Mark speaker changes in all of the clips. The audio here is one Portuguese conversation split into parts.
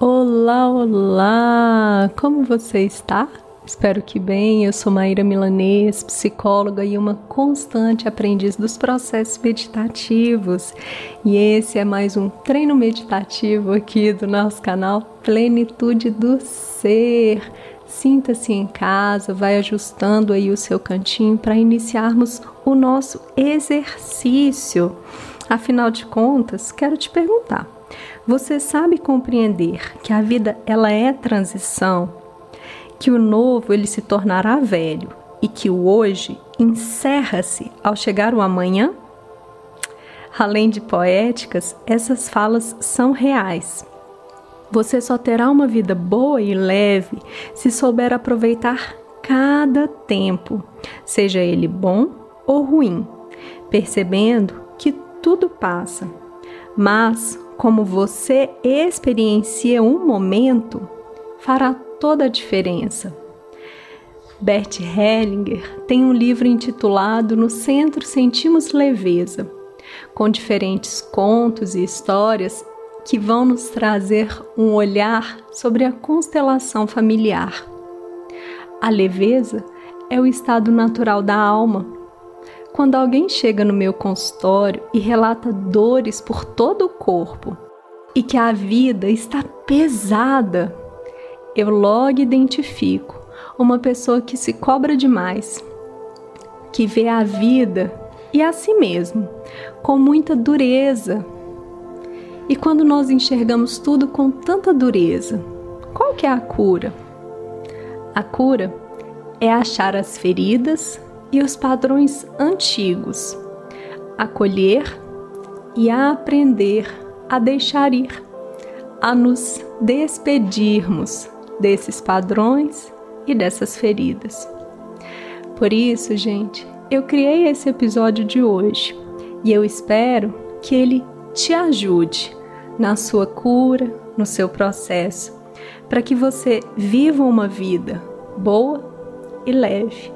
Speaker 1: Olá, olá! Como você está? Espero que bem. Eu sou Maíra Milanês, psicóloga e uma constante aprendiz dos processos meditativos. E esse é mais um treino meditativo aqui do nosso canal Plenitude do Ser. Sinta-se em casa, vai ajustando aí o seu cantinho para iniciarmos o nosso exercício. Afinal de contas, quero te perguntar: você sabe compreender que a vida ela é transição, que o novo ele se tornará velho e que o hoje encerra-se ao chegar o amanhã? Além de poéticas, essas falas são reais. Você só terá uma vida boa e leve se souber aproveitar cada tempo, seja ele bom ou ruim, percebendo que tudo passa. Mas como você experiencia um momento, fará toda a diferença. Bert Hellinger tem um livro intitulado No Centro Sentimos Leveza, com diferentes contos e histórias que vão nos trazer um olhar sobre a constelação familiar. A leveza é o estado natural da alma. Quando alguém chega no meu consultório e relata dores por todo o corpo e que a vida está pesada, eu logo identifico uma pessoa que se cobra demais, que vê a vida e a si mesmo com muita dureza e quando nós enxergamos tudo com tanta dureza, qual que é a cura? A cura é achar as feridas e os padrões antigos, acolher e a aprender a deixar ir, a nos despedirmos desses padrões e dessas feridas. Por isso, gente, eu criei esse episódio de hoje e eu espero que ele te ajude na sua cura, no seu processo, para que você viva uma vida boa e leve.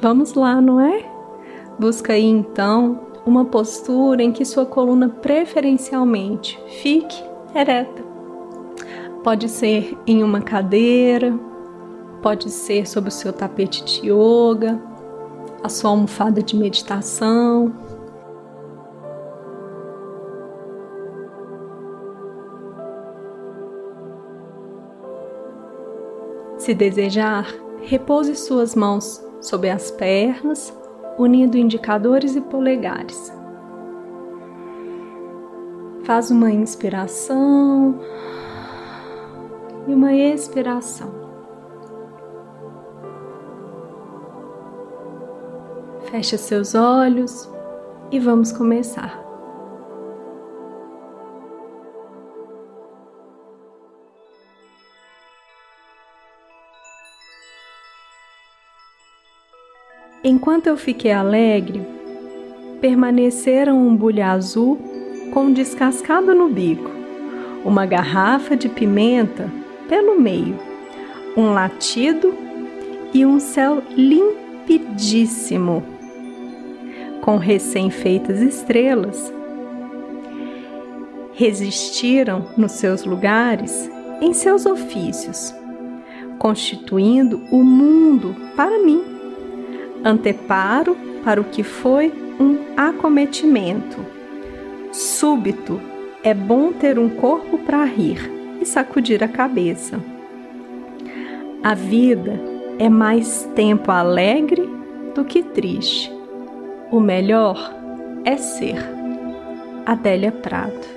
Speaker 1: Vamos lá, não é? Busca aí então uma postura em que sua coluna preferencialmente fique ereta. Pode ser em uma cadeira, pode ser sobre o seu tapete de yoga, a sua almofada de meditação, Se desejar, repouse suas mãos sobre as pernas, unindo indicadores e polegares. Faz uma inspiração e uma expiração. Feche seus olhos e vamos começar. Enquanto eu fiquei alegre, permaneceram um bulho azul com descascado no bico, uma garrafa de pimenta pelo meio, um latido e um céu limpidíssimo, com recém-feitas estrelas. Resistiram nos seus lugares, em seus ofícios, constituindo o mundo para mim anteparo para o que foi um acometimento. Súbito, é bom ter um corpo para rir e sacudir a cabeça. A vida é mais tempo alegre do que triste. O melhor é ser. Adélia Prado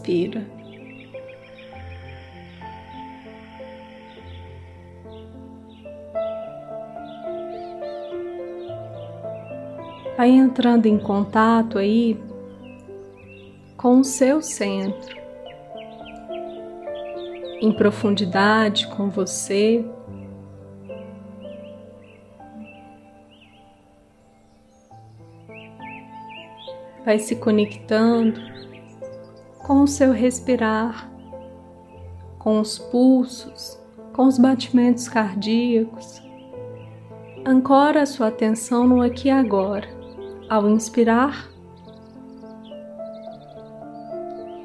Speaker 1: expira. Vai entrando em contato aí com o seu centro. em profundidade com você. Vai se conectando com o seu respirar, com os pulsos, com os batimentos cardíacos. Ancora a sua atenção no aqui e agora, ao inspirar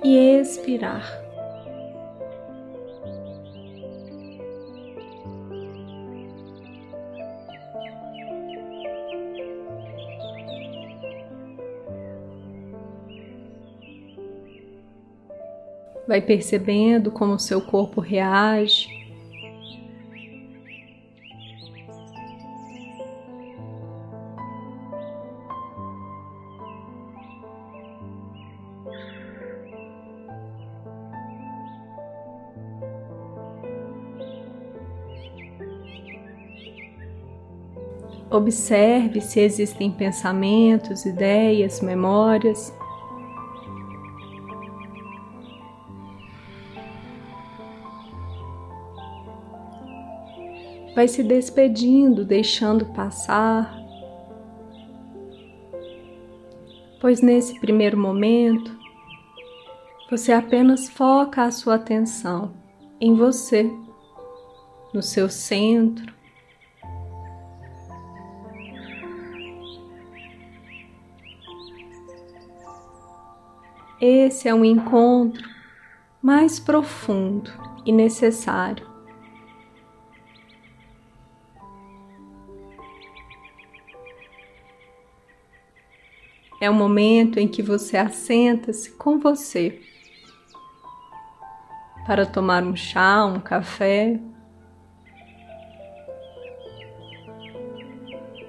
Speaker 1: e expirar. Vai percebendo como o seu corpo reage. Observe se existem pensamentos, ideias, memórias vai se despedindo, deixando passar. Pois nesse primeiro momento, você apenas foca a sua atenção em você, no seu centro. Esse é um encontro mais profundo e necessário É o momento em que você assenta-se com você para tomar um chá, um café,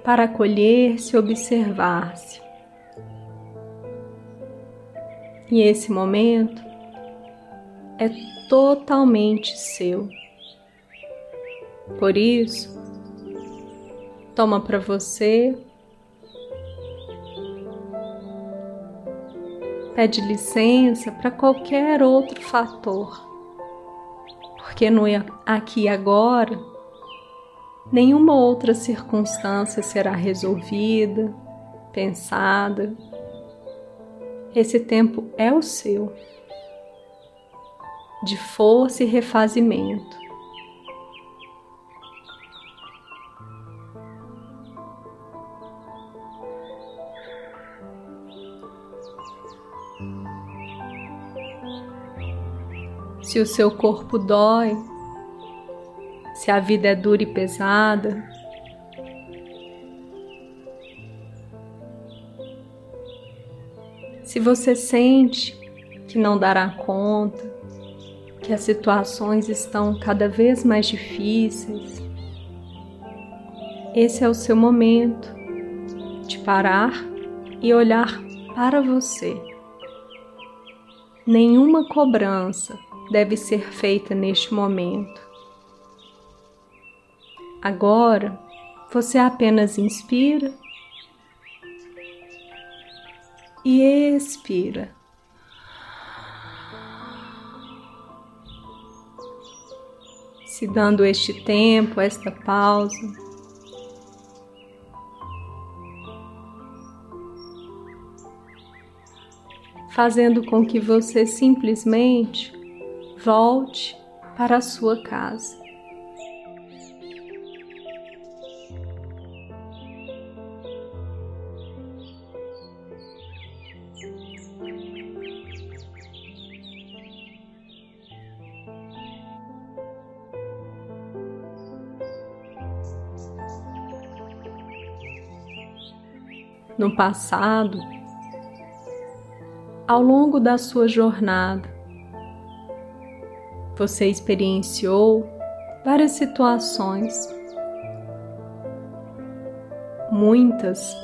Speaker 1: para acolher-se observar-se. E esse momento é totalmente seu. Por isso, toma para você pede licença para qualquer outro fator, porque no aqui e agora nenhuma outra circunstância será resolvida, pensada. Esse tempo é o seu, de força e refazimento. Se o seu corpo dói, se a vida é dura e pesada. Se você sente que não dará conta, que as situações estão cada vez mais difíceis, esse é o seu momento de parar e olhar para você. Nenhuma cobrança, deve ser feita neste momento. Agora, você apenas inspira e expira. Se dando este tempo, esta pausa. Fazendo com que você simplesmente volte para a sua casa. No passado, ao longo da sua jornada, você experienciou várias situações. Muitas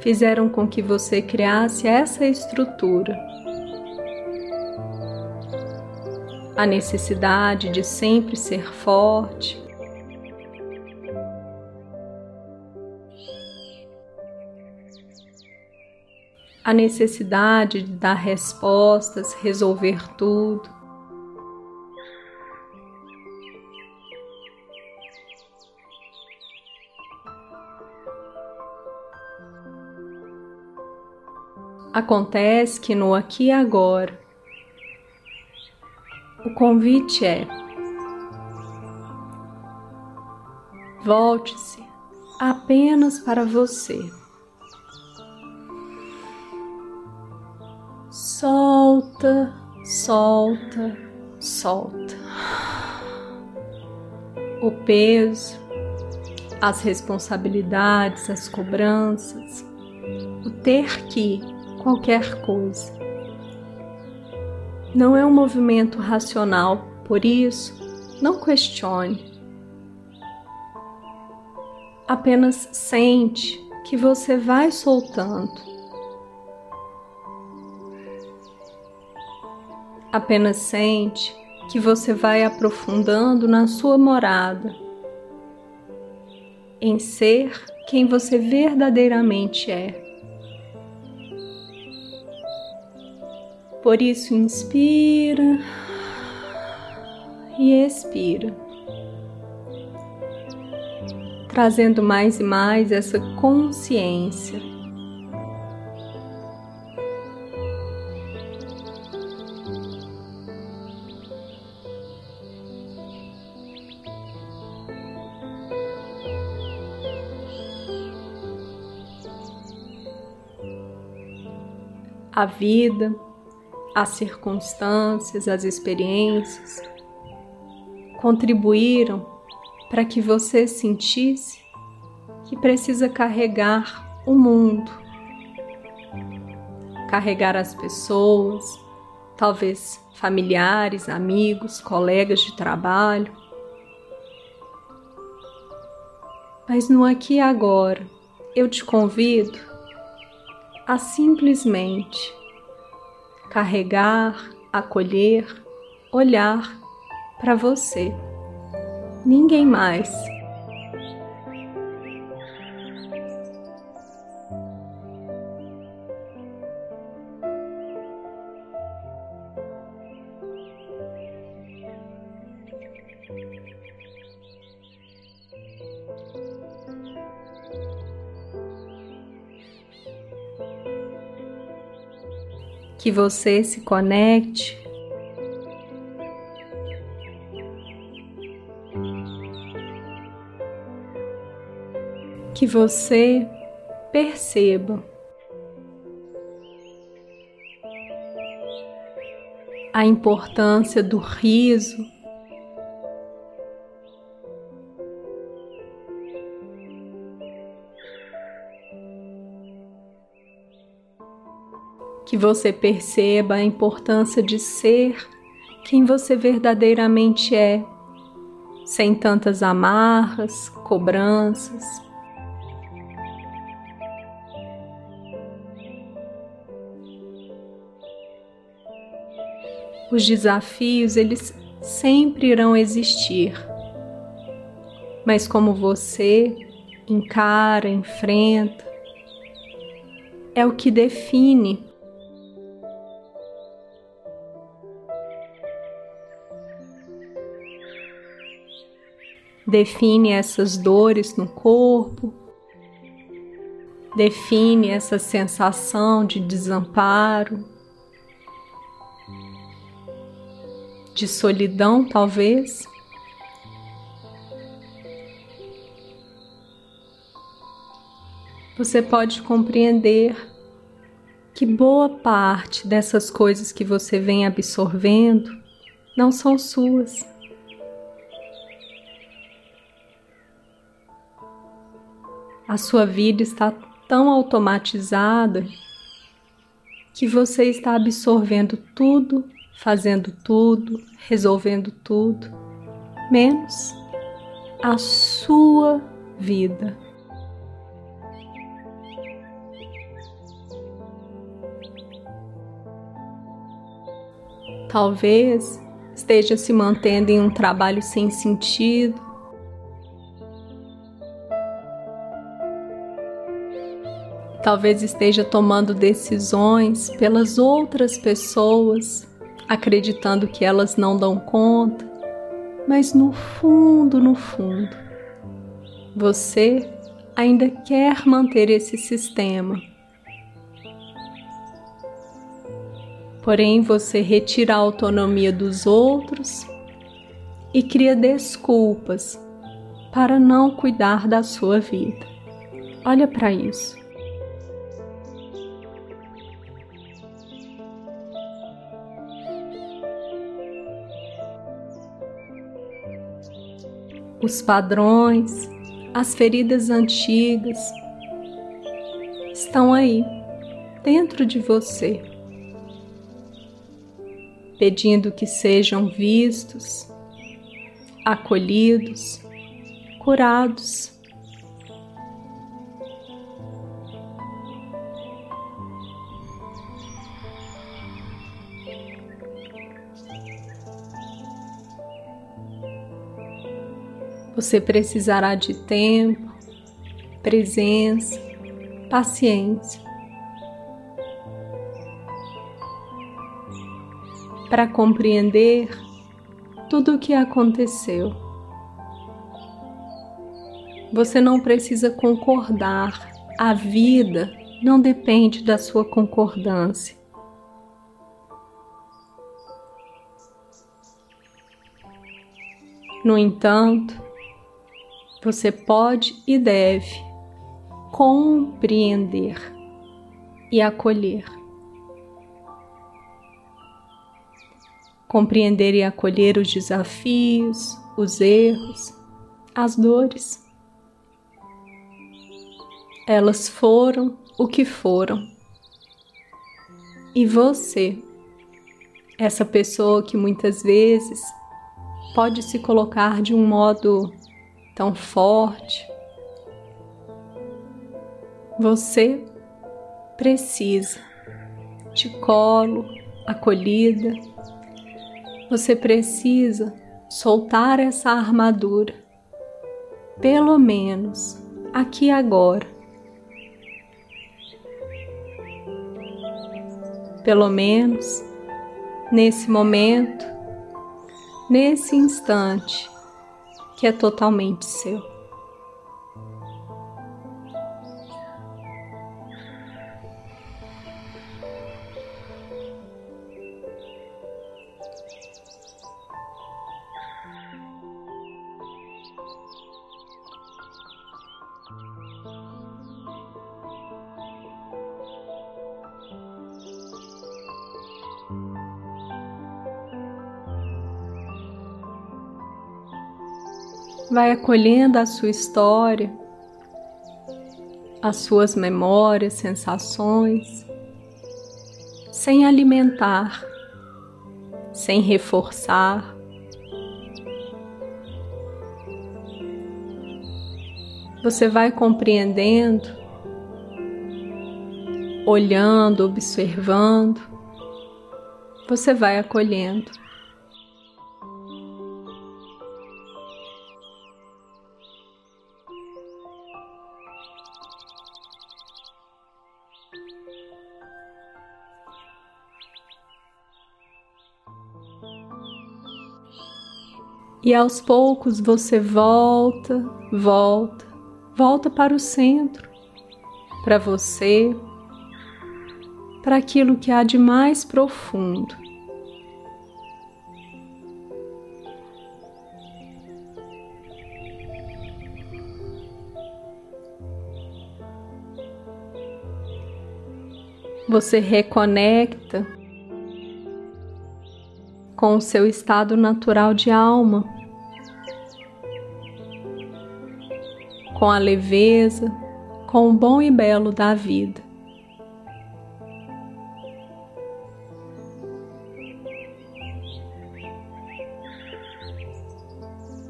Speaker 1: fizeram com que você criasse essa estrutura. A necessidade de sempre ser forte, a necessidade de dar respostas, resolver tudo. Acontece que no aqui e agora, o convite é: volte-se apenas para você. Solta, solta, solta. O peso, as responsabilidades, as cobranças, o ter que qualquer coisa. Não é um movimento racional, por isso, não questione. Apenas sente que você vai soltando. Apenas sente que você vai aprofundando na sua morada, em ser quem você verdadeiramente é. Por isso, inspira e expira, trazendo mais e mais essa consciência. A vida as circunstâncias, as experiências contribuíram para que você sentisse que precisa carregar o mundo, carregar as pessoas, talvez familiares, amigos, colegas de trabalho. Mas no aqui e agora, eu te convido a simplesmente carregar, acolher, olhar para você. Ninguém mais. Que você se conecte. Que você perceba. A importância do riso que você perceba a importância de ser quem você verdadeiramente é, sem tantas amarras, cobranças. Os desafios, eles sempre irão existir. Mas como você encara, enfrenta, é o que define define essas dores no corpo, define essa sensação de desamparo, de solidão, talvez. Você pode compreender que boa parte dessas coisas que você vem absorvendo não são suas. A sua vida está tão automatizada que você está absorvendo tudo, fazendo tudo, resolvendo tudo, menos a sua vida. Talvez esteja se mantendo em um trabalho sem sentido, talvez esteja tomando decisões pelas outras pessoas, acreditando que elas não dão conta, mas no fundo, no fundo, você ainda quer manter esse sistema. Porém, você retira a autonomia dos outros e cria desculpas para não cuidar da sua vida. Olha para isso. Os padrões, as feridas antigas estão aí, dentro de você pedindo que sejam vistos, acolhidos, curados. Você precisará de tempo, presença, paciência para compreender tudo o que aconteceu. Você não precisa concordar, a vida não depende da sua concordância. No entanto, você pode e deve compreender e acolher. compreender e acolher os desafios, os erros, as dores. Elas foram o que foram. E você, essa pessoa que muitas vezes pode se colocar de um modo tão forte, você precisa de colo, acolhida, você precisa soltar essa armadura, pelo menos aqui agora. Pelo menos nesse momento, nesse instante que é totalmente seu. Vai acolhendo a sua história, as suas memórias, sensações, sem alimentar, sem reforçar. Você vai compreendendo, olhando, observando, você vai acolhendo. E aos poucos você volta, volta, volta para o centro, para você, para aquilo que há de mais profundo. Você reconecta com o seu estado natural de alma com a leveza, com o bom e belo da vida.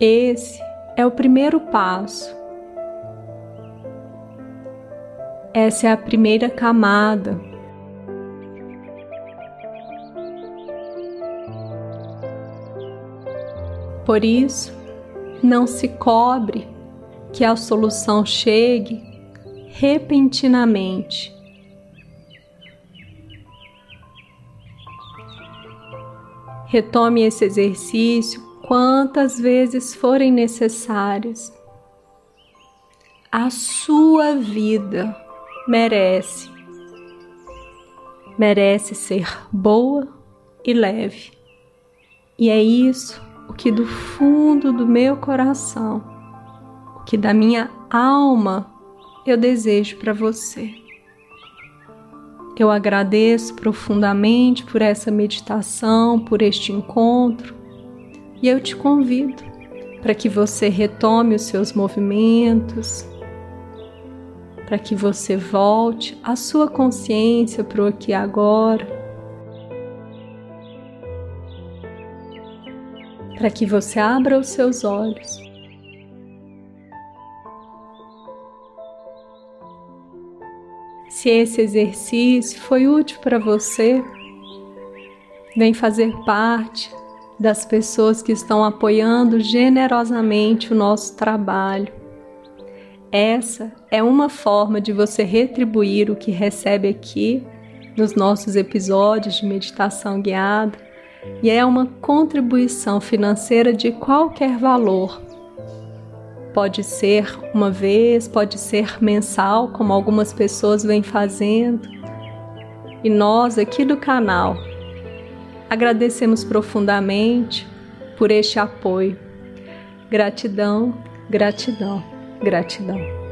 Speaker 1: Esse é o primeiro passo. Essa é a primeira camada. Por isso, não se cobre que a solução chegue repentinamente. Retome esse exercício quantas vezes forem necessárias. A sua vida merece. Merece ser boa, e leve. E é isso o que do fundo do meu coração, o que da minha alma eu desejo para você. Eu agradeço profundamente por essa meditação, por este encontro, e eu te convido para que você retome os seus movimentos, para que você volte a sua consciência para o aqui e agora, para que você abra os seus olhos. Se esse exercício foi útil para você, vem fazer parte das pessoas que estão apoiando generosamente o nosso trabalho. Essa é uma forma de você retribuir o que recebe aqui nos nossos episódios de meditação guiada e é uma contribuição financeira de qualquer valor. Pode ser uma vez, pode ser mensal, como algumas pessoas vêm fazendo. E nós aqui do canal agradecemos profundamente por este apoio. Gratidão, gratidão, gratidão.